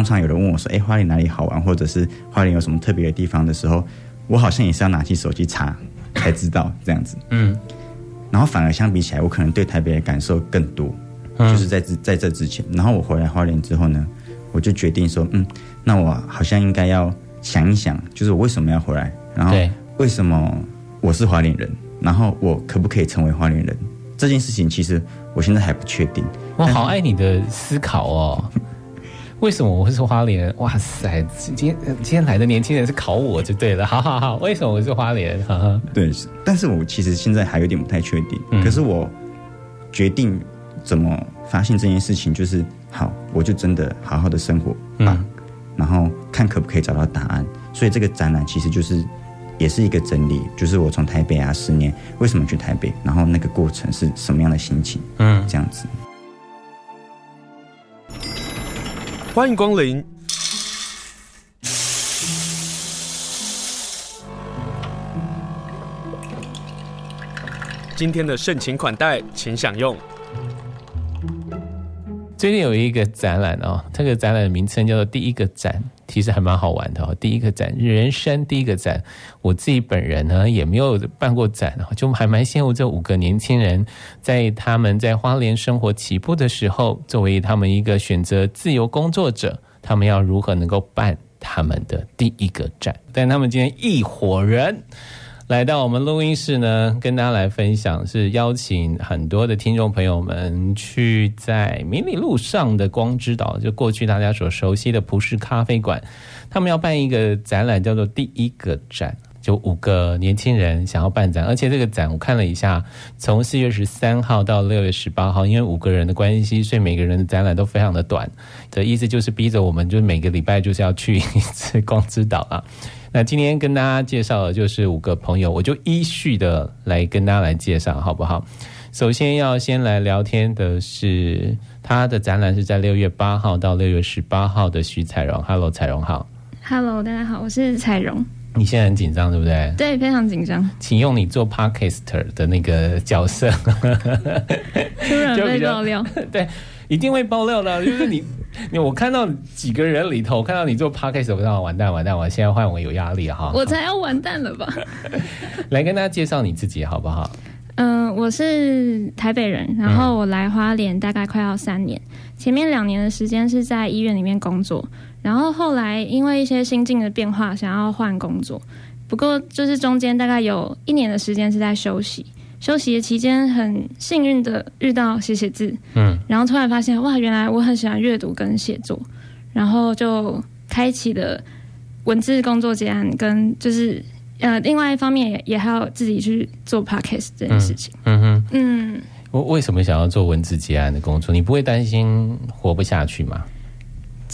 通常有人问我说：“哎，花莲哪里好玩？或者是花莲有什么特别的地方的时候，我好像也是要拿起手机查才知道这样子。”嗯，然后反而相比起来，我可能对台北的感受更多，就是在这在这之前。然后我回来花莲之后呢，我就决定说：“嗯，那我好像应该要想一想，就是我为什么要回来，然后为什么我是花莲人，然后我可不可以成为花莲人？这件事情其实我现在还不确定。”我好爱你的思考哦。为什么我会是花莲？哇塞，今天今天来的年轻人是考我就对了。好好好，为什么我是花莲？哈哈，对，但是我其实现在还有点不太确定。嗯、可是我决定怎么发现这件事情，就是好，我就真的好好的生活吧，嗯、然后看可不可以找到答案。所以这个展览其实就是也是一个整理，就是我从台北啊十年为什么去台北，然后那个过程是什么样的心情，嗯，这样子。欢迎光临！今天的盛情款待，请享用。最近有一个展览哦，这个展览的名称叫做“第一个展”，其实还蛮好玩的哦。第一个展，人生第一个展。我自己本人呢，也没有办过展，就还蛮羡慕这五个年轻人，在他们在花莲生活起步的时候，作为他们一个选择自由工作者，他们要如何能够办他们的第一个展？但他们今天一伙人。来到我们录音室呢，跟大家来分享，是邀请很多的听众朋友们去在明理路上的光之岛，就过去大家所熟悉的葡式咖啡馆，他们要办一个展览，叫做“第一个展”，就五个年轻人想要办展，而且这个展我看了一下，从四月十三号到六月十八号，因为五个人的关系，所以每个人的展览都非常的短，的意思就是逼着我们，就是每个礼拜就是要去一次光之岛啊。那今天跟大家介绍的就是五个朋友，我就依序的来跟大家来介绍，好不好？首先要先来聊天的是他的展览是在六月八号到六月十八号的徐彩荣，Hello，彩荣好，Hello，大家好，我是彩荣。你现在很紧张对不对？对，非常紧张。请用你做 Podcaster 的那个角色，突然被爆料，对。一定会爆料的，就是你，你我看到几个人里头，看到你做 podcast，我知道完蛋完蛋，我现在换我有压力哈。我才要完蛋了吧？来跟大家介绍你自己好不好？嗯、我是台北人，然后我来花莲大概快要三年，前面两年的时间是在医院里面工作，然后后来因为一些心境的变化，想要换工作，不过就是中间大概有一年的时间是在休息。休息的期间，很幸运的遇到写写字，嗯，然后突然发现哇，原来我很喜欢阅读跟写作，然后就开启了文字工作结案，跟就是呃，另外一方面也也还要自己去做 podcast 这件事情，嗯哼，嗯，我为什么想要做文字结案的工作？你不会担心活不下去吗？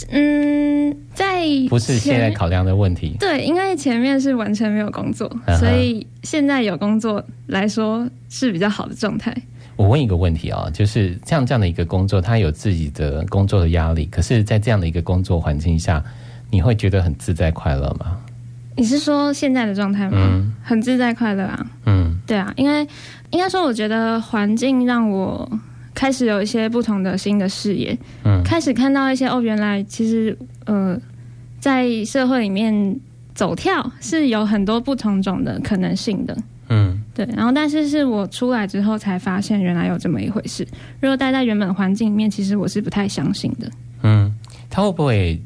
嗯，在不是现在考量的问题。对，因为前面是完全没有工作，啊、所以现在有工作来说是比较好的状态。我问一个问题啊，就是像这样的一个工作，他有自己的工作的压力，可是，在这样的一个工作环境下，你会觉得很自在快乐吗？你是说现在的状态吗？嗯，很自在快乐啊。嗯，对啊，因为应该说，我觉得环境让我。开始有一些不同的新的视野，嗯，开始看到一些哦，原来其实呃，在社会里面走跳是有很多不同种的可能性的，嗯，对。然后，但是是我出来之后才发现，原来有这么一回事。如果待在原本环境里面，其实我是不太相信的。嗯，他会不会？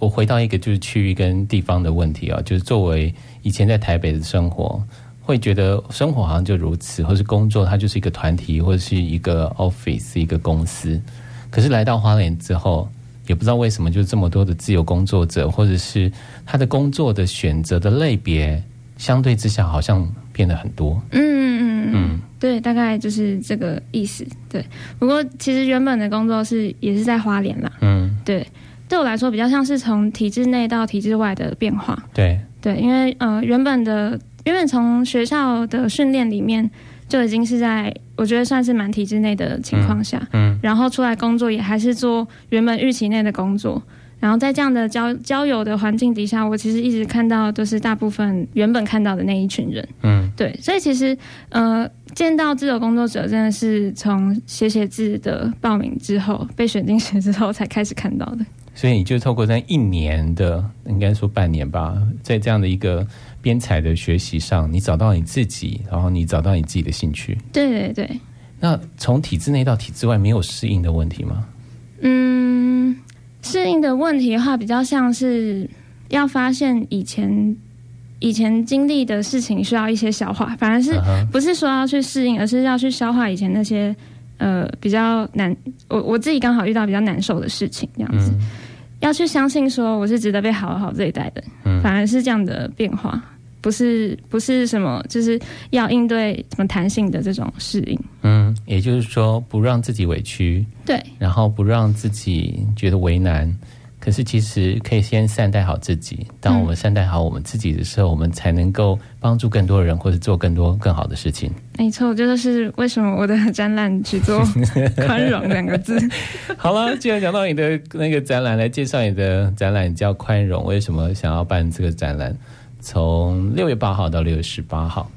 我回到一个就是区域跟地方的问题啊，就是作为以前在台北的生活。会觉得生活好像就如此，或是工作它就是一个团体，或者是一个 office 一个公司。可是来到花莲之后，也不知道为什么，就这么多的自由工作者，或者是他的工作的选择的类别，相对之下好像变得很多。嗯嗯嗯嗯，对，大概就是这个意思。对，不过其实原本的工作是也是在花莲啦。嗯，对，对我来说比较像是从体制内到体制外的变化。对对，因为呃原本的。原本从学校的训练里面就已经是在我觉得算是蛮体制内的情况下，嗯，嗯，然后出来工作也还是做原本预期内的工作，然后在这样的交交友的环境底下，我其实一直看到都是大部分原本看到的那一群人，嗯，对，所以其实呃见到自由工作者真的是从写写字的报名之后被选进去之后才开始看到的。所以你就透过这样一年的，应该说半年吧，在这样的一个编采的学习上，你找到你自己，然后你找到你自己的兴趣。对对对。那从体制内到体制外，没有适应的问题吗？嗯，适应的问题的话，比较像是要发现以前以前经历的事情需要一些消化，反而是不是说要去适应，而是要去消化以前那些呃比较难，我我自己刚好遇到比较难受的事情，这样子。嗯要去相信说我是值得被好好对待的，嗯，反而是这样的变化，不是不是什么，就是要应对什么弹性的这种适应，嗯，也就是说不让自己委屈，对，然后不让自己觉得为难。可是，其实可以先善待好自己。当我们善待好我们自己的时候，嗯、我们才能够帮助更多人，或者做更多更好的事情。没错，这就是为什么我的 展览只做 “宽容”两个字。好了，既然讲到你的那个展览，来介绍你的展览叫“宽容”。为什么想要办这个展览？从六月八号到六月十八号。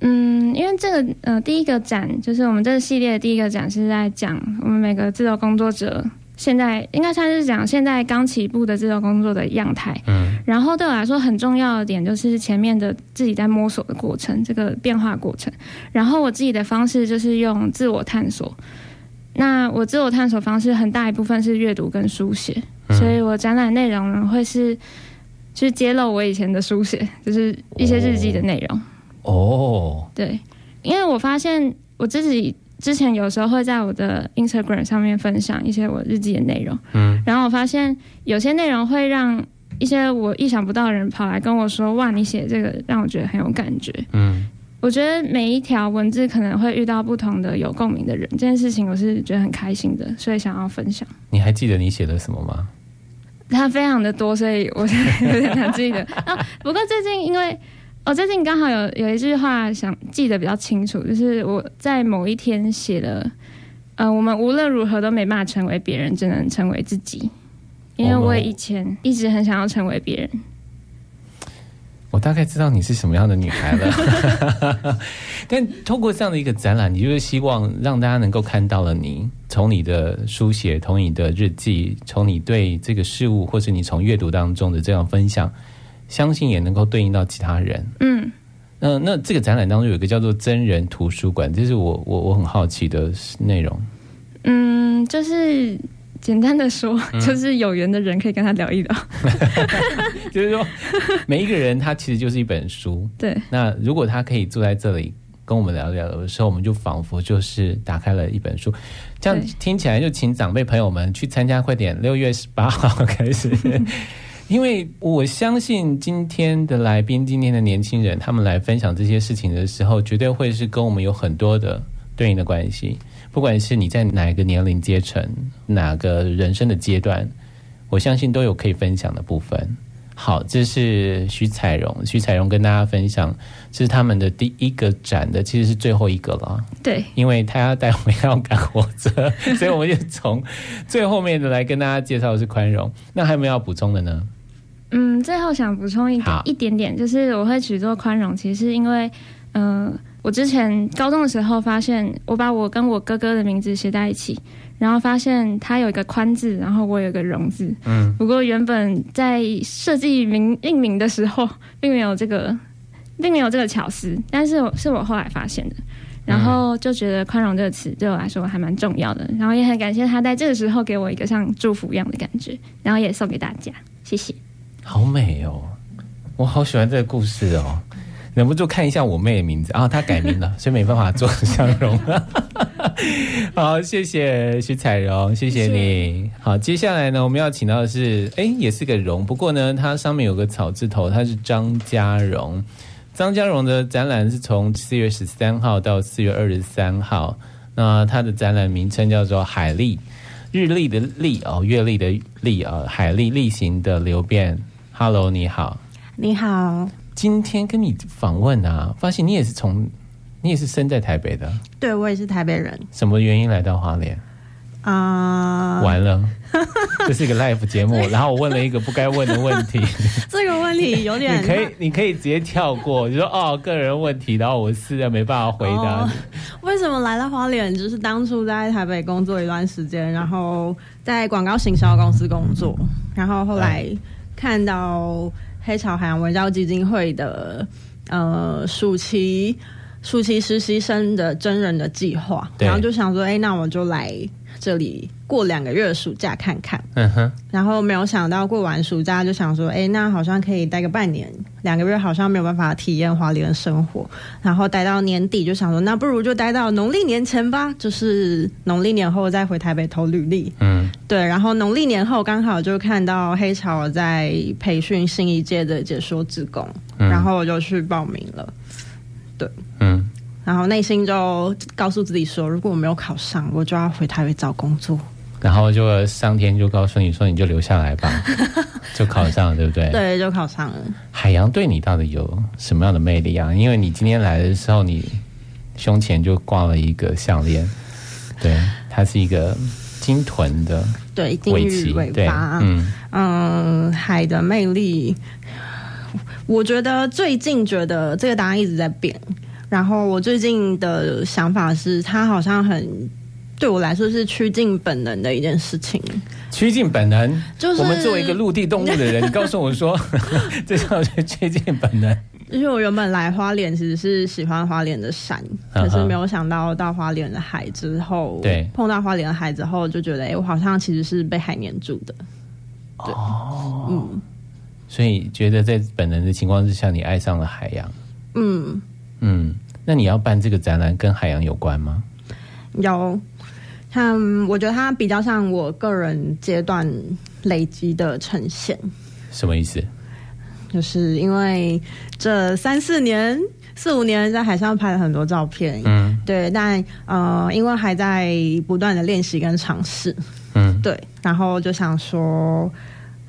嗯，因为这个呃，第一个展就是我们这个系列的第一个展是在讲我们每个自由工作者。现在应该算是讲现在刚起步的自由工作的样态，嗯，然后对我来说很重要的点就是前面的自己在摸索的过程，这个变化过程。然后我自己的方式就是用自我探索，那我自我探索方式很大一部分是阅读跟书写，所以我展览内容呢会是去揭露我以前的书写，就是一些日记的内容。哦，对，因为我发现我自己。之前有时候会在我的 Instagram 上面分享一些我日记的内容，嗯，然后我发现有些内容会让一些我意想不到的人跑来跟我说：“哇，你写这个让我觉得很有感觉。”嗯，我觉得每一条文字可能会遇到不同的有共鸣的人，这件事情我是觉得很开心的，所以想要分享。你还记得你写的什么吗？它非常的多，所以我现在有点难记得啊。不过最近因为。我最近刚好有有一句话想记得比较清楚，就是我在某一天写了，呃，我们无论如何都没办法成为别人，只能成为自己。因为我以前一直很想要成为别人。我大概知道你是什么样的女孩了，但透过这样的一个展览，你就是希望让大家能够看到了你，从你的书写，从你的日记，从你对这个事物，或是你从阅读当中的这样分享。相信也能够对应到其他人。嗯，那那这个展览当中有一个叫做“真人图书馆”，这是我我我很好奇的内容。嗯，就是简单的说，嗯、就是有缘的人可以跟他聊一聊。就是说，每一个人他其实就是一本书。对。那如果他可以坐在这里跟我们聊聊的时候，我们就仿佛就是打开了一本书。这样听起来，就请长辈朋友们去参加，快点，六月十八号 开始。因为我相信今天的来宾，今天的年轻人，他们来分享这些事情的时候，绝对会是跟我们有很多的对应的关系。不管是你在哪一个年龄阶层，哪个人生的阶段，我相信都有可以分享的部分。好，这是徐彩荣，徐彩荣跟大家分享，这是他们的第一个展的，其实是最后一个了。对，因为他要带回要赶火车，所以我们就从最后面的来跟大家介绍的是宽容。那还有没有要补充的呢？嗯，最后想补充一点一点点，就是我会取做宽容，其实是因为，嗯、呃，我之前高中的时候发现，我把我跟我哥哥的名字写在一起，然后发现他有一个宽字，然后我有一个容字。嗯，不过原本在设计名命名的时候，并没有这个，并没有这个巧思，但是我是我后来发现的，然后就觉得宽容这个词对我来说还蛮重要的，然后也很感谢他在这个时候给我一个像祝福一样的感觉，然后也送给大家，谢谢。好美哦，我好喜欢这个故事哦，忍不住看一下我妹的名字啊，她改名了，所以没办法做相容。好，谢谢徐彩荣，谢谢你。好，接下来呢，我们要请到的是，哎，也是个荣，不过呢，它上面有个草字头，它是张家荣。张家荣的展览是从四月十三号到四月二十三号，那它的展览名称叫做《海历日历的历哦，月历的历啊，海历历行的流变》。Hello，你好。你好。今天跟你访问啊，发现你也是从，你也是生在台北的。对，我也是台北人。什么原因来到花莲？啊，完了，这是一个 live 节目，然后我问了一个不该问的问题。这个问题有点，你可以你可以直接跳过，就说哦个人问题，然后我实在没办法回答你。为什么来到花莲？就是当初在台北工作一段时间，然后在广告行销公司工作，然后后来看到黑潮海洋文教基金会的呃暑期。暑期实习生的真人的计划，然后就想说，哎、欸，那我就来这里过两个月的暑假看看。嗯哼。然后没有想到过完暑假就想说，哎、欸，那好像可以待个半年，两个月好像没有办法体验花莲的生活。然后待到年底就想说，那不如就待到农历年前吧，就是农历年后再回台北投履历。嗯。对，然后农历年后刚好就看到黑潮在培训新一届的解说职工，嗯、然后我就去报名了。对，嗯，然后内心就告诉自己说，如果我没有考上，我就要回台北找工作。然后就上天就告诉你说，你就留下来吧，就考上了，对不对？对，就考上了。海洋对你到底有什么样的魅力啊？因为你今天来的时候，你胸前就挂了一个项链，对，它是一个金豚的对鲸鱼尾巴，嗯嗯，海的魅力。我觉得最近觉得这个答案一直在变，然后我最近的想法是，它好像很对我来说是趋近本能的一件事情。趋近本能，就是我们作为一个陆地动物的人，你告诉我说，这叫趋近本能。因为我原本来花莲其实是喜欢花莲的山，可是没有想到到花莲的海之后，对，碰到花莲的海之后，就觉得哎，我好像其实是被海黏住的。对，哦，嗯。所以觉得在本能的情况之下，你爱上了海洋。嗯嗯，那你要办这个展览跟海洋有关吗？有，像我觉得它比较像我个人阶段累积的呈现。什么意思？就是因为这三四年、四五年在海上拍了很多照片，嗯，对，但呃，因为还在不断的练习跟尝试，嗯，对，然后就想说。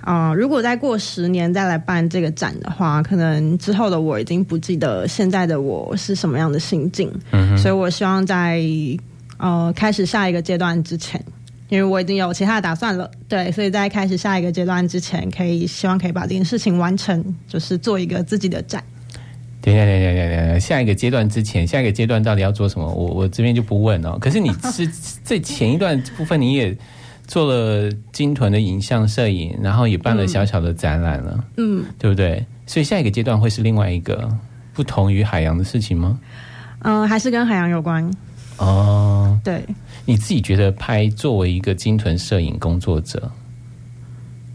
啊、呃，如果再过十年再来办这个展的话，可能之后的我已经不记得现在的我是什么样的心境。嗯，所以我希望在呃开始下一个阶段之前，因为我已经有其他的打算了。对，所以在开始下一个阶段之前，可以希望可以把这件事情完成，就是做一个自己的展。等一下，等一下，等一下，下一个阶段之前，下一个阶段到底要做什么？我我这边就不问了。可是你是 在前一段部分你也。做了鲸豚的影像摄影，然后也办了小小的展览了，嗯，对不对？所以下一个阶段会是另外一个不同于海洋的事情吗？嗯、呃，还是跟海洋有关。哦，对，你自己觉得拍作为一个鲸豚摄影工作者，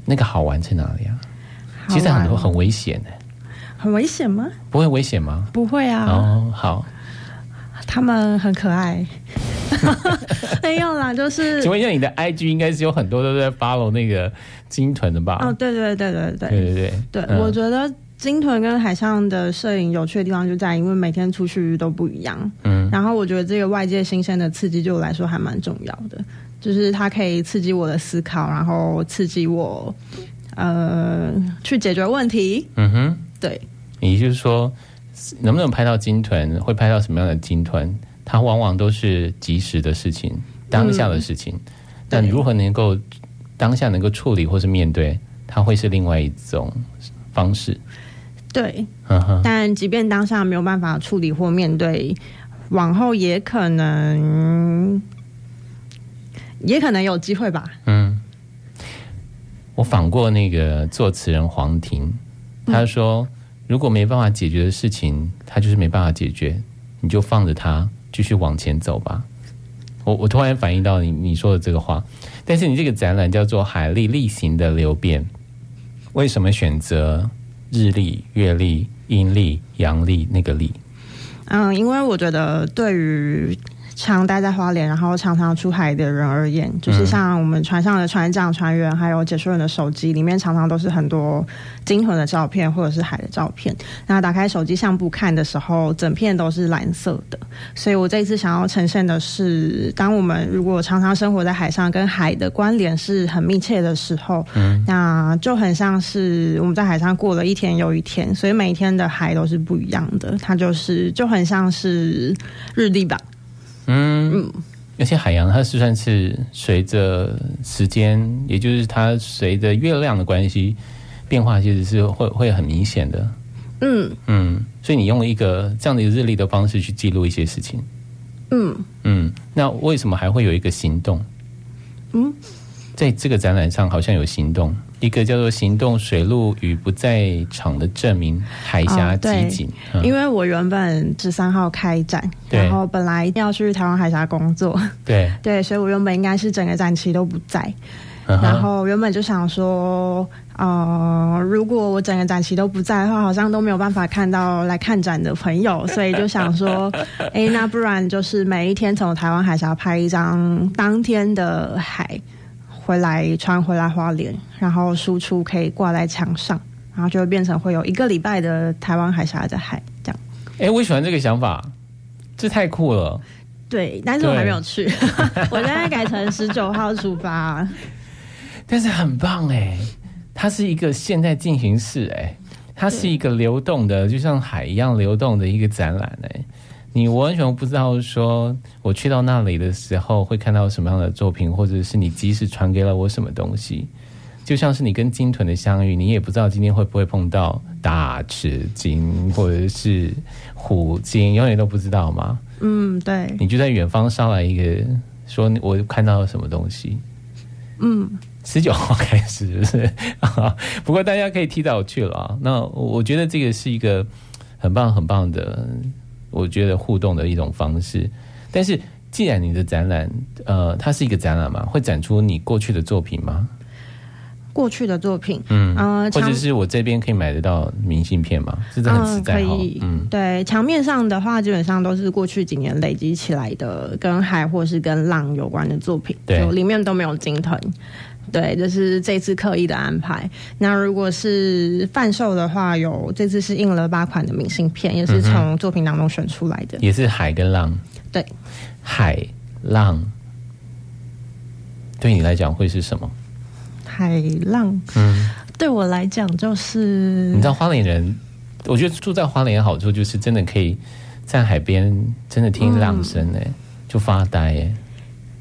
那个好玩在哪里啊？其实很多很危险的，很危险吗？不会危险吗？不会啊。哦，好，他们很可爱。没有啦，就是。请问一下，你的 IG 应该是有很多都在 follow 那个鲸豚的吧？哦，对对对对对对对对。对，嗯、我觉得鲸豚跟海上的摄影有趣的地方就在，因为每天出去都不一样。嗯。然后我觉得这个外界新鲜的刺激对我来说还蛮重要的，就是它可以刺激我的思考，然后刺激我呃去解决问题。嗯哼。对。也就是说，能不能拍到鲸豚？会拍到什么样的鲸豚？它往往都是即时的事情，当下的事情，嗯、但如何能够当下能够处理或是面对，它会是另外一种方式。对，但即便当下没有办法处理或面对，往后也可能也可能有机会吧。嗯，我访过那个作词人黄婷，他说，嗯、如果没办法解决的事情，他就是没办法解决，你就放着他。继续往前走吧。我我突然反应到你你说的这个话，但是你这个展览叫做《海历历行的流变》，为什么选择日历、月历、阴历、阳历那个历？嗯，因为我觉得对于。常待在花莲，然后常常出海的人而言，就是像我们船上的船长、船员，还有解说员的手机里面，常常都是很多鲸豚的照片或者是海的照片。那打开手机相簿看的时候，整片都是蓝色的。所以我这一次想要呈现的是，当我们如果常常生活在海上，跟海的关联是很密切的时候，嗯，那就很像是我们在海上过了一天又一天，所以每一天的海都是不一样的。它就是就很像是日历吧。嗯。而且海洋它是算是随着时间，也就是它随着月亮的关系变化，其实是会会很明显的。嗯。嗯，所以你用一个这样的一个日历的方式去记录一些事情。嗯。嗯，那为什么还会有一个行动？嗯，在这个展览上好像有行动，一个叫做“行动水路与不在场的证明”海峡集锦。哦嗯、因为我原本十三号开展，然后本来要去台湾海峡工作，对 对，所以我原本应该是整个展期都不在。然后原本就想说，呃，如果我整个展期都不在的话，好像都没有办法看到来看展的朋友，所以就想说，哎，那不然就是每一天从台湾海峡拍一张当天的海，回来穿回来花莲，然后输出可以挂在墙上，然后就会变成会有一个礼拜的台湾海峡的海这样。哎，我喜欢这个想法，这太酷了。对，但是我还没有去，我现在改成十九号出发。但是很棒哎，它是一个现在进行式哎，它是一个流动的，就像海一样流动的一个展览哎。你完全不知道说我去到那里的时候会看到什么样的作品，或者是你即使传给了我什么东西，就像是你跟鲸豚的相遇，你也不知道今天会不会碰到大齿鲸或者是虎鲸，永远都不知道吗？嗯，对。你就在远方捎来一个，说我看到了什么东西，嗯。十九号开始就是，不过大家可以提早去了啊。那我觉得这个是一个很棒很棒的，我觉得互动的一种方式。但是既然你的展览，呃，它是一个展览嘛，会展出你过去的作品吗？过去的作品，嗯，呃，或者是我这边可以买得到明信片吗？是很实在，嗯，可以，嗯，对，墙面上的话，基本上都是过去几年累积起来的，跟海或是跟浪有关的作品，对，里面都没有金豚。对，这是这次刻意的安排。那如果是贩售的话，有这次是印了八款的明信片，也是从作品当中选出来的。也是海跟浪。对，海浪对你来讲会是什么？海浪，嗯，对我来讲就是，你知道花莲人，我觉得住在花莲的好处就是真的可以在海边真的听浪声哎，嗯、就发呆哎。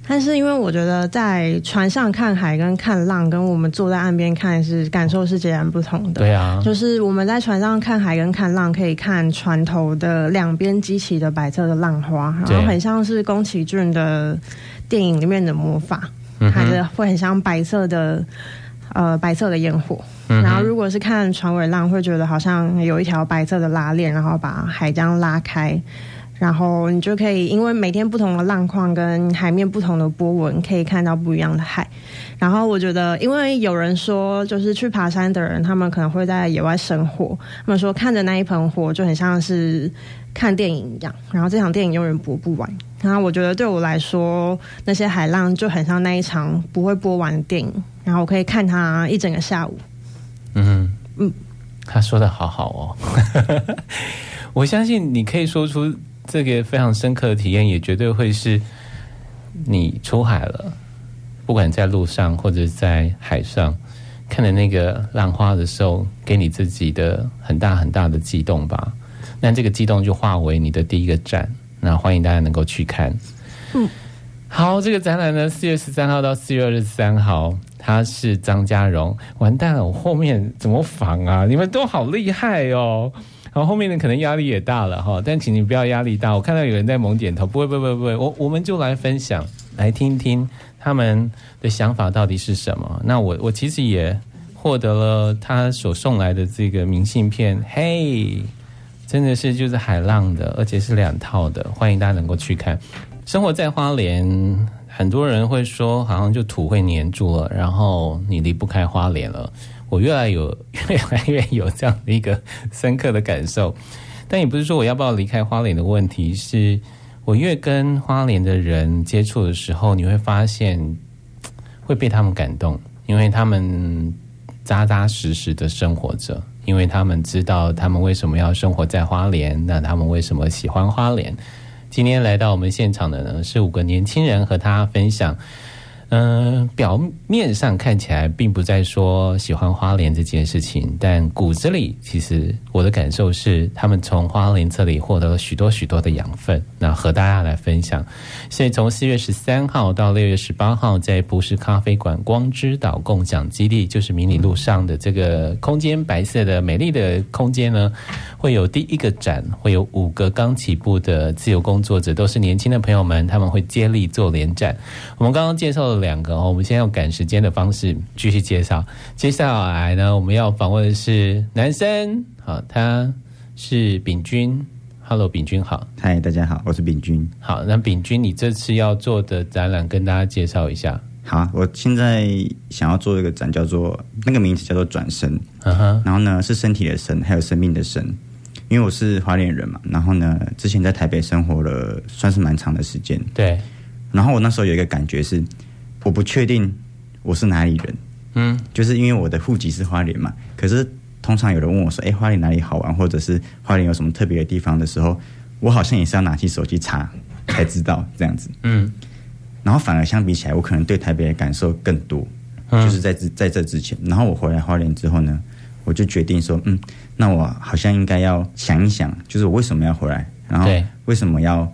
但是因为我觉得在船上看海跟看浪，跟我们坐在岸边看是感受是截然不同的。对啊，就是我们在船上看海跟看浪，可以看船头的两边激起的白色的浪花，然后很像是宫崎骏的电影里面的魔法，还是会很像白色的呃白色的烟火。然后如果是看船尾浪，会觉得好像有一条白色的拉链，然后把海这样拉开。然后你就可以，因为每天不同的浪况跟海面不同的波纹，可以看到不一样的海。然后我觉得，因为有人说，就是去爬山的人，他们可能会在野外生火，他们说看着那一盆火，就很像是看电影一样。然后这场电影永远播不完。然后我觉得对我来说，那些海浪就很像那一场不会播完的电影。然后我可以看它一整个下午。嗯嗯，他说的好好哦，我相信你可以说出。这个非常深刻的体验，也绝对会是你出海了，不管在路上或者在海上，看着那个浪花的时候，给你自己的很大很大的激动吧。那这个激动就化为你的第一个展，那欢迎大家能够去看。嗯，好，这个展览呢，四月十三号到四月二十三号，他是张嘉荣。完蛋了，我后面怎么防啊？你们都好厉害哦！然后后面呢，可能压力也大了哈，但请你不要压力大。我看到有人在猛点头，不会，不会，不会，我我们就来分享，来听听他们的想法到底是什么。那我我其实也获得了他所送来的这个明信片，嘿，真的是就是海浪的，而且是两套的，欢迎大家能够去看。生活在花莲，很多人会说，好像就土会黏住了，然后你离不开花莲了。我越来有 越来越有这样的一个深刻的感受，但也不是说我要不要离开花莲的问题，是我越跟花莲的人接触的时候，你会发现会被他们感动，因为他们扎扎实实的生活着，因为他们知道他们为什么要生活在花莲，那他们为什么喜欢花莲。今天来到我们现场的呢，是五个年轻人和他分享。嗯，表面上看起来并不在说喜欢花莲这件事情，但骨子里其实我的感受是，他们从花莲这里获得了许多许多的养分，那和大家来分享。所以从四月十三号到六月十八号，在不是咖啡馆光之岛共享基地，就是迷你路上的这个空间，白色的美丽的空间呢，会有第一个展，会有五个刚起步的自由工作者，都是年轻的朋友们，他们会接力做联展。我们刚刚介绍了。两个哦，我们先用赶时间的方式继续介绍。接下来呢，我们要访问的是男生，好，他是秉钧。Hello，秉钧好。嗨，大家好，我是秉钧。好，那秉钧，你这次要做的展览跟大家介绍一下。好，我现在想要做一个展，叫做那个名字叫做转身。嗯哼，然后呢是身体的身，还有生命的生。因为我是花莲人嘛，然后呢之前在台北生活了算是蛮长的时间。对。然后我那时候有一个感觉是。我不确定我是哪里人，嗯，就是因为我的户籍是花莲嘛。可是通常有人问我说：“哎，花莲哪里好玩，或者是花莲有什么特别的地方的时候，我好像也是要拿起手机查才知道这样子。”嗯，然后反而相比起来，我可能对台北的感受更多，就是在这在这之前。然后我回来花莲之后呢，我就决定说：“嗯，那我好像应该要想一想，就是我为什么要回来，然后为什么要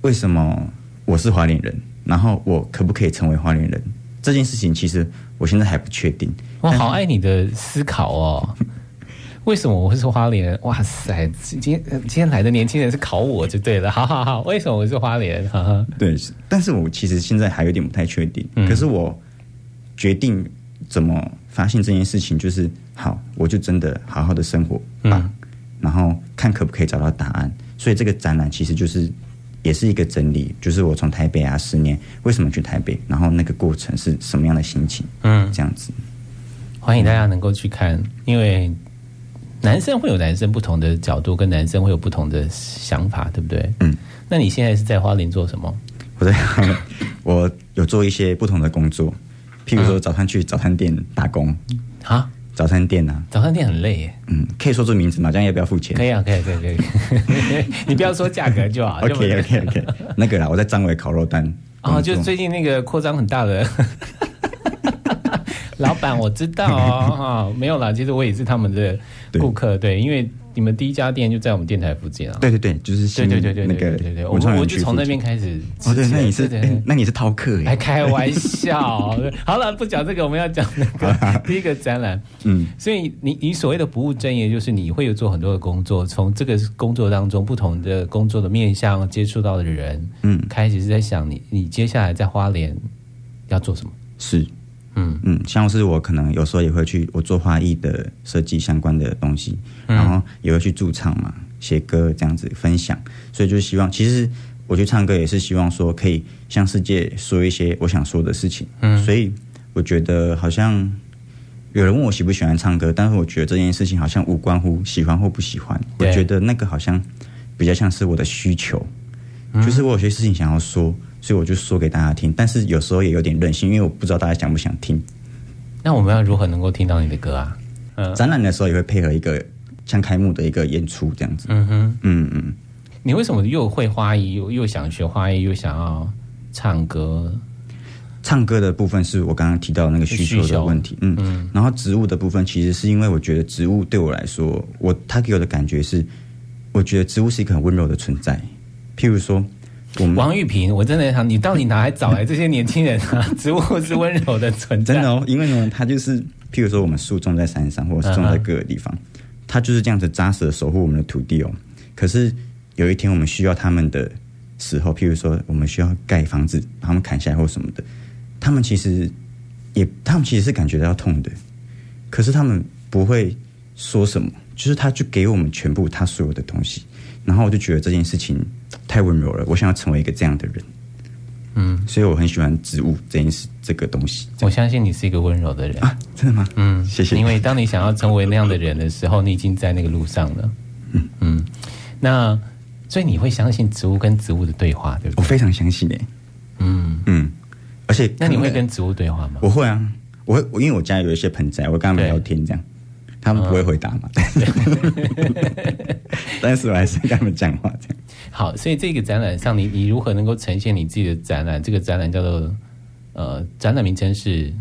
为什么我是花莲人。”然后我可不可以成为花莲人？这件事情其实我现在还不确定。我好爱你的思考哦！为什么我会是花莲？哇塞！今天今天来的年轻人是考我就对了。好好好，为什么我是花莲人？哈哈。对，但是我其实现在还有点不太确定。嗯、可是我决定怎么发现这件事情，就是好，我就真的好好的生活吧，嗯、然后看可不可以找到答案。所以这个展览其实就是。也是一个整理，就是我从台北啊十年，为什么去台北，然后那个过程是什么样的心情，嗯，这样子，欢迎大家能够去看，因为男生会有男生不同的角度，跟男生会有不同的想法，对不对？嗯，那你现在是在花莲做什么？我在，我有做一些不同的工作，譬如说早上去早餐店打工。啊。早餐店呐、啊，早餐店很累耶。嗯，可以说出名字吗？这样要不要付钱？可以啊，可以，可以，可以。你不要说价格就好。OK，OK，OK。那个啦，我在张伟烤肉摊。哦，就是最近那个扩张很大的。老板，我知道哦。哦，没有啦，其实我也是他们的顾客。对，对，因为。你们第一家店就在我们电台附近啊？对对对，就是对对对对那个对对对，我我就从那边开始。哦，对，那你是那你是饕客耶？还开玩笑。好了，不讲这个，我们要讲那个 第一个展览。嗯，所以你你所谓的不务正业，就是你会有做很多的工作，从这个工作当中不同的工作的面向接触到的人，嗯，开始是在想你你接下来在花莲要做什么？是。嗯。嗯，像是我可能有时候也会去我做花艺的设计相关的东西，嗯、然后也会去驻唱嘛，写歌这样子分享，所以就希望，其实我去唱歌也是希望说可以向世界说一些我想说的事情。嗯，所以我觉得好像有人问我喜不喜欢唱歌，但是我觉得这件事情好像无关乎喜欢或不喜欢，我觉得那个好像比较像是我的需求，嗯、就是我有些事情想要说。所以我就说给大家听，但是有时候也有点任性，因为我不知道大家想不想听。那我们要如何能够听到你的歌啊？嗯，展览的时候也会配合一个像开幕的一个演出这样子。嗯哼，嗯嗯。你为什么又会花艺，又又想学花艺，又想要唱歌？唱歌的部分是我刚刚提到的那个需求的问题。嗯嗯。然后植物的部分，其实是因为我觉得植物对我来说，我它给我的感觉是，我觉得植物是一个很温柔的存在。譬如说。王玉萍，我真的想，你到底哪来找来这些年轻人啊？植物是温柔的存在，真的哦。因为呢，它就是，譬如说，我们树种在山上，或者是种在各个地方，它就是这样子扎实的守护我们的土地哦。可是有一天我们需要他们的时候，譬如说，我们需要盖房子，把他们砍下来或什么的，他们其实也，他们其实是感觉到痛的，可是他们不会说什么，就是他就给我们全部他所有的东西，然后我就觉得这件事情。太温柔了，我想要成为一个这样的人。嗯，所以我很喜欢植物这件事，这个东西。我相信你是一个温柔的人啊，真的吗？嗯，谢谢。因为当你想要成为那样的人的时候，你已经在那个路上了。嗯嗯，那所以你会相信植物跟植物的对话，对不对？我非常相信诶。嗯嗯，而且那你会跟植物对话吗？我会啊，我会，因为我家有一些盆栽，我跟他们聊天这样。他们不会回答嘛？但是我还是跟他们讲话这样。好，所以这个展览上你，你你如何能够呈现你自己的展览？这个展览叫做呃，展览名称是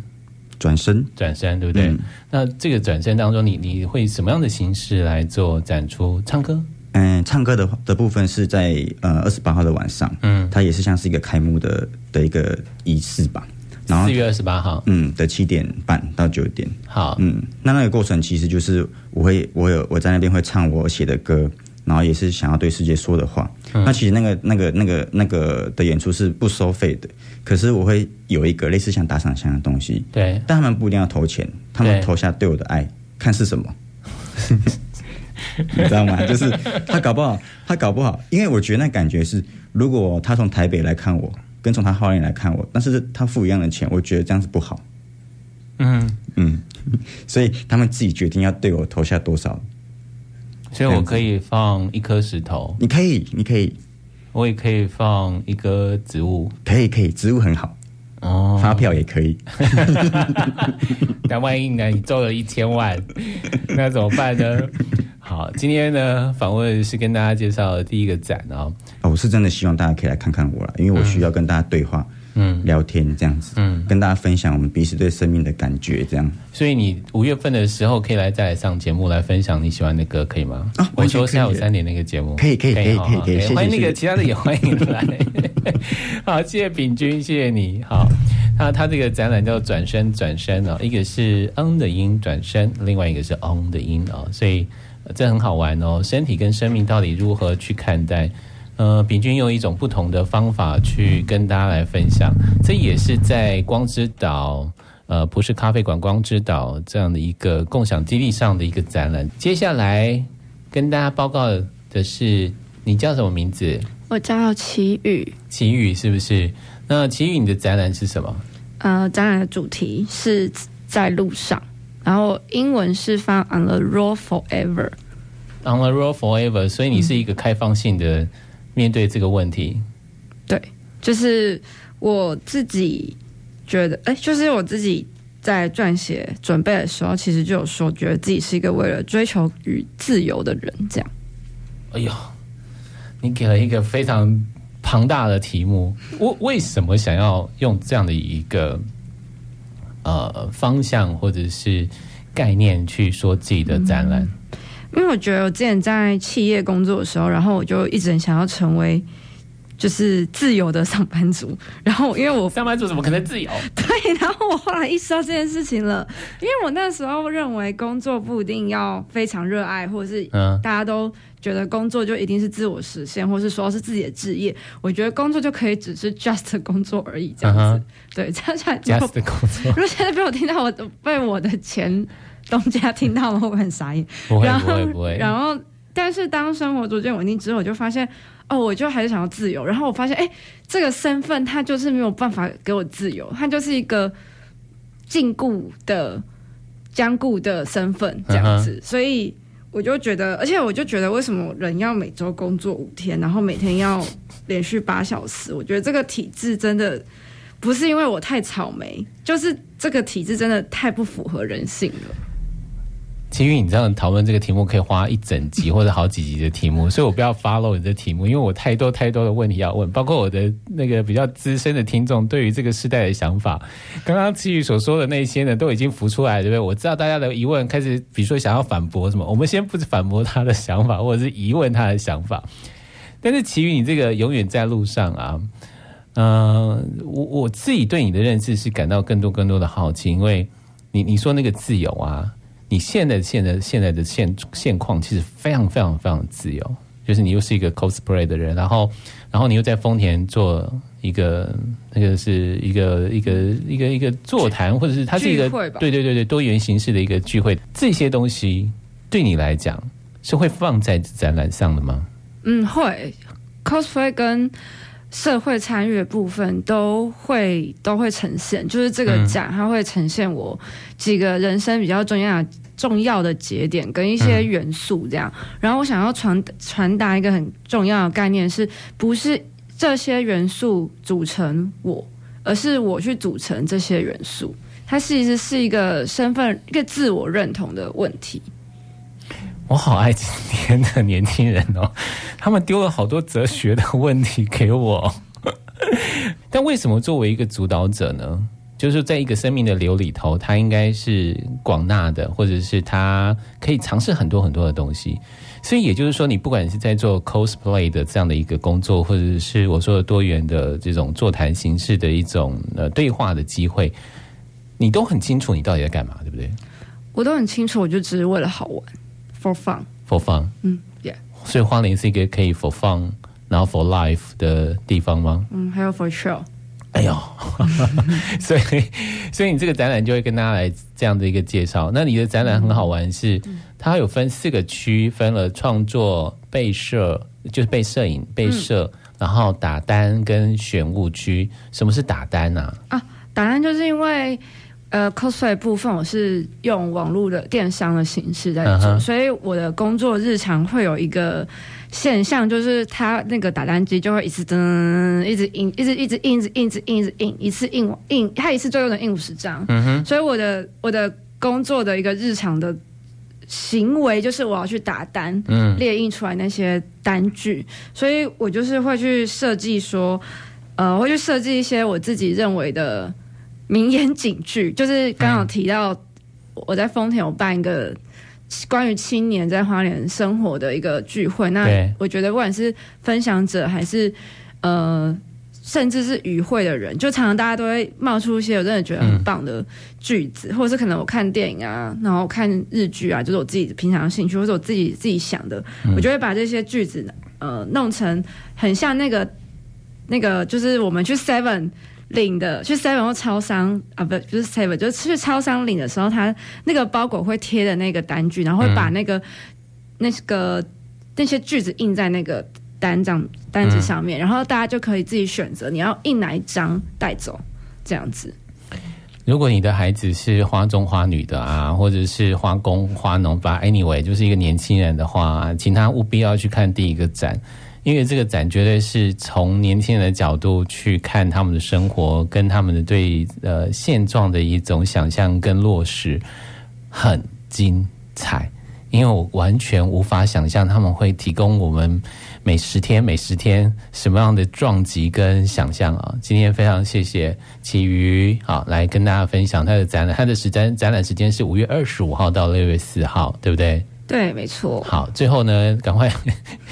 转身，转身，对不对？嗯、那这个转身当中你，你你会什么样的形式来做展出？唱歌？嗯，唱歌的的部分是在呃二十八号的晚上，嗯，它也是像是一个开幕的的一个仪式吧。然后四月二十八号，嗯的七点半到九点，好，嗯，那那个过程其实就是我会我有我在那边会唱我写的歌，然后也是想要对世界说的话。嗯、那其实那个那个那个那个的演出是不收费的，可是我会有一个类似像打赏箱的东西，对，但他们不一定要投钱，他们投下对我的爱，看是什么。你知道吗？就是他搞不好，他搞不好，因为我觉得那感觉是，如果他从台北来看我，跟从他花莲来看我，但是他付一样的钱，我觉得这样子不好。嗯嗯，所以他们自己决定要对我投下多少。所以我可以放一颗石头，你可以，你可以，我也可以放一个植物，可以，可以，植物很好。哦，发票也可以。但万一呢？你中了一千万，那怎么办呢？好，今天呢，访问是跟大家介绍的第一个展哦。我是真的希望大家可以来看看我了，因为我需要跟大家对话，嗯，聊天这样子，嗯，跟大家分享我们彼此对生命的感觉，这样。所以你五月份的时候可以来再来上节目来分享你喜欢的歌，可以吗？啊，我说下午三点那个节目，可以，可以，可以，可以，可以。欢迎那个其他的也欢迎来。好，谢谢秉钧，谢谢你。好，那他这个展览叫“转身转身”哦，一个是 “n” 的音转身，另外一个是 “on” 的音哦，所以。这很好玩哦，身体跟生命到底如何去看待？呃，平均用一种不同的方法去跟大家来分享，这也是在光之岛，呃，不是咖啡馆光之岛这样的一个共享基地上的一个展览。接下来跟大家报告的是，你叫什么名字？我叫齐宇。齐宇是不是？那齐宇，你的展览是什么？呃，展览的主题是在路上。然后英文是翻 on the road forever，on the road forever，所以你是一个开放性的面对这个问题。嗯、对，就是我自己觉得，哎，就是我自己在撰写准备的时候，其实就有说，觉得自己是一个为了追求与自由的人，这样。哎呦，你给了一个非常庞大的题目，我为什么想要用这样的一个？呃，方向或者是概念去说自己的展览，因为我觉得我之前在企业工作的时候，然后我就一直很想要成为就是自由的上班族。然后因为我上班族怎么可能自由？对，然后我后来意识到这件事情了，因为我那时候认为工作不一定要非常热爱，或者是大家都。觉得工作就一定是自我实现，或是说是自己的职业。我觉得工作就可以只是 just 工作而已，这样子。Uh huh. 对，这样才 just 工作。如果现在被我听到，我被我的前东家听到了，会不会很傻眼？不会，不会，不会。然后，但是当生活逐渐稳定之后，我就发现，哦，我就还是想要自由。然后我发现，哎，这个身份它就是没有办法给我自由，它就是一个禁锢的、僵固的身份，这样子。Uh. 所以。我就觉得，而且我就觉得，为什么人要每周工作五天，然后每天要连续八小时？我觉得这个体制真的不是因为我太草莓，就是这个体制真的太不符合人性了。其实你这样讨论这个题目可以花一整集或者好几集的题目，所以我不要 follow 你的题目，因为我太多太多的问题要问，包括我的那个比较资深的听众对于这个时代的想法。刚刚齐宇所说的那些呢，都已经浮出来，对不对？我知道大家的疑问开始，比如说想要反驳什么，我们先不是反驳他的想法，或者是疑问他的想法。但是齐宇，你这个永远在路上啊，嗯、呃，我我自己对你的认识是感到更多更多的好奇，因为你你说那个自由啊。你现在现在现在的现现况其实非常非常非常自由，就是你又是一个 cosplay 的人，然后然后你又在丰田做一个那个是一个一个一个一个座谈，或者是它是一个对对对对多元形式的一个聚会，这些东西对你来讲是会放在展览上的吗？嗯，会 cosplay 跟社会参与的部分都会都会呈现，就是这个展它会呈现我几个人生比较重要的。重要的节点跟一些元素，这样。嗯、然后我想要传传达一个很重要的概念，是不是这些元素组成我，而是我去组成这些元素？它其实是一个身份、一个自我认同的问题。我好爱今天的年轻人哦，他们丢了好多哲学的问题给我。但为什么作为一个主导者呢？就是在一个生命的流里头，它应该是广纳的，或者是它可以尝试很多很多的东西。所以也就是说，你不管是在做 cosplay 的这样的一个工作，或者是我说的多元的这种座谈形式的一种呃对话的机会，你都很清楚你到底在干嘛，对不对？我都很清楚，我就只是为了好玩，for fun，for fun。嗯，yeah。所以花莲是一个可以 for fun，然后 for life 的地方吗？嗯，还有 for show。哎呦，所以所以你这个展览就会跟大家来这样的一个介绍。那你的展览很好玩是，是它有分四个区，分了创作、被摄，就是被摄影、被摄，嗯、然后打单跟选物区。什么是打单呢？啊？啊，打单就是因为呃，cosplay 部分我是用网络的电商的形式在做，嗯、所以我的工作日常会有一个。现象就是，他那个打单机就会一直噔，一直印，一直一直印，一直印，一直印，一直印，一次印印，他一次最多能印五十张。嗯哼。所以我的我的工作的一个日常的行为就是我要去打单，嗯，列印出来那些单据。所以我就是会去设计说，呃，会去设计一些我自己认为的名言警句，就是刚刚提到我在丰田有办一个。关于青年在花莲生活的一个聚会，那我觉得不管是分享者还是呃，甚至是与会的人，就常常大家都会冒出一些我真的觉得很棒的句子，嗯、或者是可能我看电影啊，然后看日剧啊，就是我自己平常的兴趣，或者我自己自己想的，嗯、我就会把这些句子呃弄成很像那个那个，就是我们去 Seven。领的去 seven 或超商啊，不不是 seven，就是去超商领的时候，他那个包裹会贴的那个单据，然后会把那个、嗯、那个那些句子印在那个单张单子上面，嗯、然后大家就可以自己选择你要印哪一张带走，这样子。如果你的孩子是花中花女的啊，或者是花工花农吧，anyway，就是一个年轻人的话，请他务必要去看第一个展。因为这个展绝对是从年轻人的角度去看他们的生活，跟他们的对呃现状的一种想象跟落实，很精彩。因为我完全无法想象他们会提供我们每十天每十天什么样的撞击跟想象啊！今天非常谢谢其余好来跟大家分享他的展览，他的时间展览时间是五月二十五号到六月四号，对不对？对，没错。好，最后呢，赶快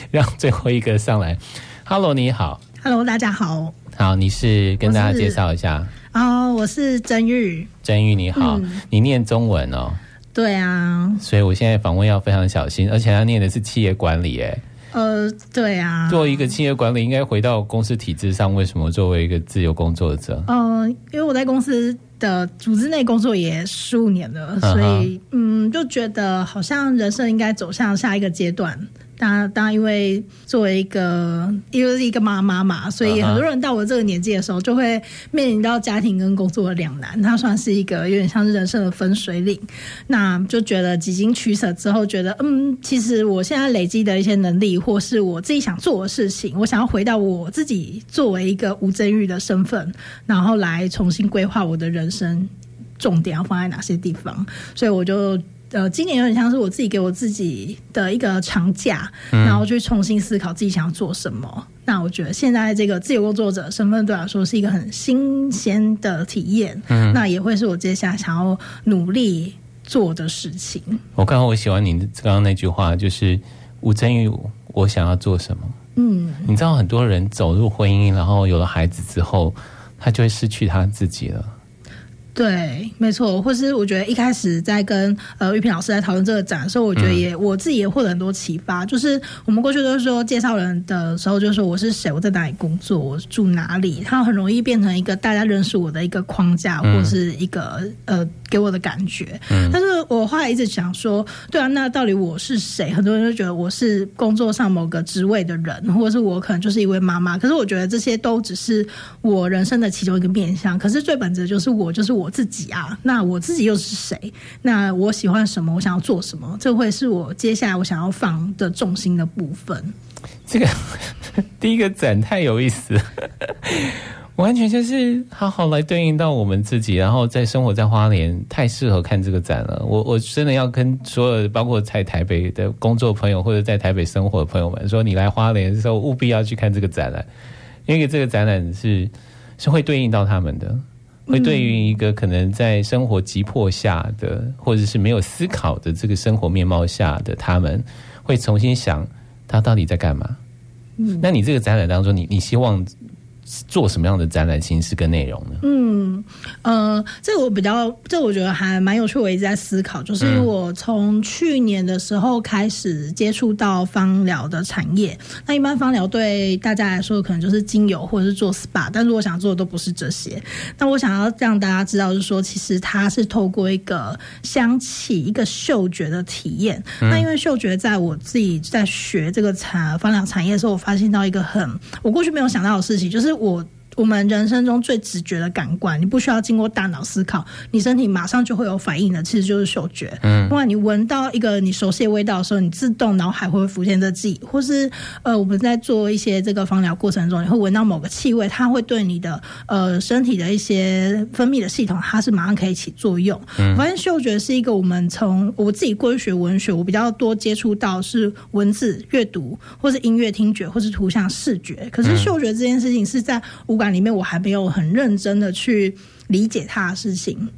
让最后一个上来。Hello，你好。Hello，大家好。好，你是跟大家介绍一下。啊，我是曾玉。曾玉，你好。嗯、你念中文哦。对啊。所以我现在访问要非常小心，而且他念的是企业管理，哎。呃，对啊。作为一个企业管理，应该回到公司体制上。为什么作为一个自由工作者？嗯、呃，因为我在公司。的组织内工作也十五年了，所以嗯，就觉得好像人生应该走向下一个阶段。当然，当然，因为作为一个因为是一个妈妈嘛，所以很多人到我这个年纪的时候，就会面临到家庭跟工作的两难。它算是一个有点像是人生的分水岭。那就觉得几经取舍之后，觉得嗯，其实我现在累积的一些能力，或是我自己想做的事情，我想要回到我自己作为一个吴珍玉的身份，然后来重新规划我的人生重点要放在哪些地方。所以我就。呃，今年有点像是我自己给我自己的一个长假，嗯、然后去重新思考自己想要做什么。那我觉得现在这个自由工作者身份对我来说是一个很新鲜的体验，嗯，那也会是我接下来想要努力做的事情。我刚刚我喜欢你刚刚那句话，就是吴珍玉，我想要做什么？嗯，你知道很多人走入婚姻，然后有了孩子之后，他就会失去他自己了。对，没错，或是我觉得一开始在跟呃玉萍老师在讨论这个展的时候，我觉得也、嗯、我自己也获得很多启发。就是我们过去都是说介绍人的时候，就是说我是谁，我在哪里工作，我住哪里，它很容易变成一个大家认识我的一个框架，或是一个、嗯、呃给我的感觉。嗯、但是我后来一直想说，对啊，那到底我是谁？很多人就觉得我是工作上某个职位的人，或者是我可能就是一位妈妈。可是我觉得这些都只是我人生的其中一个面向。可是最本质的就是我，就是我。自己啊，那我自己又是谁？那我喜欢什么？我想要做什么？这会是我接下来我想要放的重心的部分。这个 第一个展太有意思了，完全就是好好来对应到我们自己。然后在生活在花莲，太适合看这个展了。我我真的要跟所有包括在台北的工作朋友，或者在台北生活的朋友们说，你来花莲的时候务必要去看这个展览，因为这个展览是。是会对应到他们的，会对于一个可能在生活急迫下的，或者是没有思考的这个生活面貌下的他们，会重新想他到底在干嘛。嗯，那你这个展览当中，你你希望做什么样的展览形式跟内容呢？嗯，呃，这个我比较，这个我觉得还蛮有趣。我一直在思考，就是因为我从去年的时候开始接触到芳疗的产业。那一般芳疗对大家来说，可能就是精油或者是做 SPA，但是我想做的都不是这些。那我想要让大家知道，就是说，其实它是透过一个香气、一个嗅觉的体验。嗯、那因为嗅觉，在我自己在学这个产芳疗产业的时候，我发现到一个很我过去没有想到的事情，就是。我我们人生中最直觉的感官，你不需要经过大脑思考，你身体马上就会有反应的，其实就是嗅觉。嗯，不管你闻到一个你熟悉的味道的时候，你自动脑海会浮现这记忆，或是呃，我们在做一些这个芳疗过程中，你会闻到某个气味，它会对你的呃身体的一些分泌的系统，它是马上可以起作用。嗯，我发现嗅觉是一个我们从我自己过去学文学，我比较多接触到是文字阅读，或是音乐听觉，或是图像视觉。可是嗅觉这件事情是在五感里面我还没有很认真的去理解他的事情。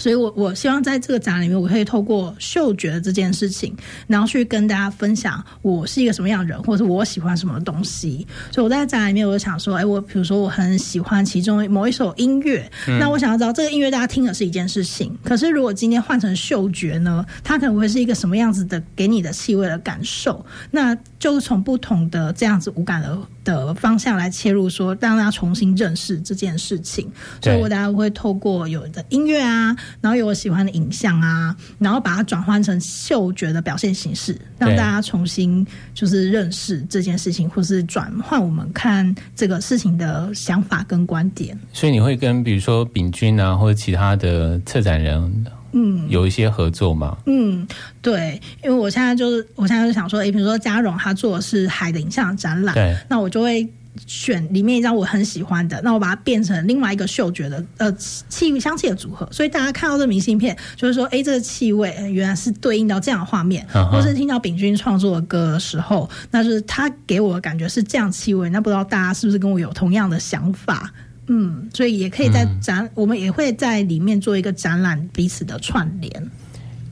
所以我，我我希望在这个展里面，我可以透过嗅觉的这件事情，然后去跟大家分享我是一个什么样的人，或者是我喜欢什么东西。所以我在展里面，我就想说，哎，我比如说我很喜欢其中某一首音乐，嗯、那我想要知道这个音乐大家听的是一件事情。可是，如果今天换成嗅觉呢，它可能会是一个什么样子的，给你的气味的感受？那就是从不同的这样子无感的的方向来切入说，说让大家重新认识这件事情。所以我大家会透过有的音乐啊。然后有我喜欢的影像啊，然后把它转换成嗅觉的表现形式，让大家重新就是认识这件事情，或是转换我们看这个事情的想法跟观点。所以你会跟比如说秉钧啊，或者其他的策展人，嗯，有一些合作吗？嗯，对，因为我现在就是我现在就想说，诶，比如说嘉荣他做的是海的影像展览，对，那我就会。选里面一张我很喜欢的，那我把它变成另外一个嗅觉的呃气味香气的组合，所以大家看到这明信片，就是说，哎，这个气味原来是对应到这样的画面，嗯、或是听到秉钧创作的歌的时候，那就是他给我的感觉是这样气味。那不知道大家是不是跟我有同样的想法？嗯，所以也可以在展，嗯、我们也会在里面做一个展览，彼此的串联。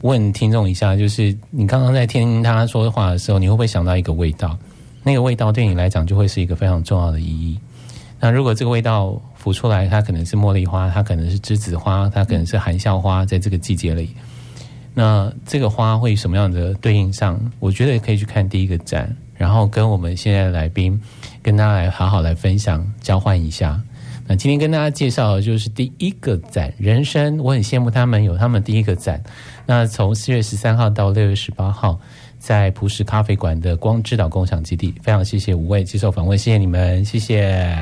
问听众一下，就是你刚刚在听他说话的时候，你会不会想到一个味道？那个味道对你来讲就会是一个非常重要的意义。那如果这个味道浮出来，它可能是茉莉花，它可能是栀子花，它可能是含笑花，在这个季节里，那这个花会什么样的对应上？我觉得也可以去看第一个展，然后跟我们现在的来宾跟大家来好好来分享交换一下。那今天跟大家介绍的就是第一个展，人生，我很羡慕他们有他们第一个展。那从四月十三号到六月十八号。在璞石咖啡馆的光之岛共享基地，非常谢谢五位接受访问，谢谢你们，谢谢。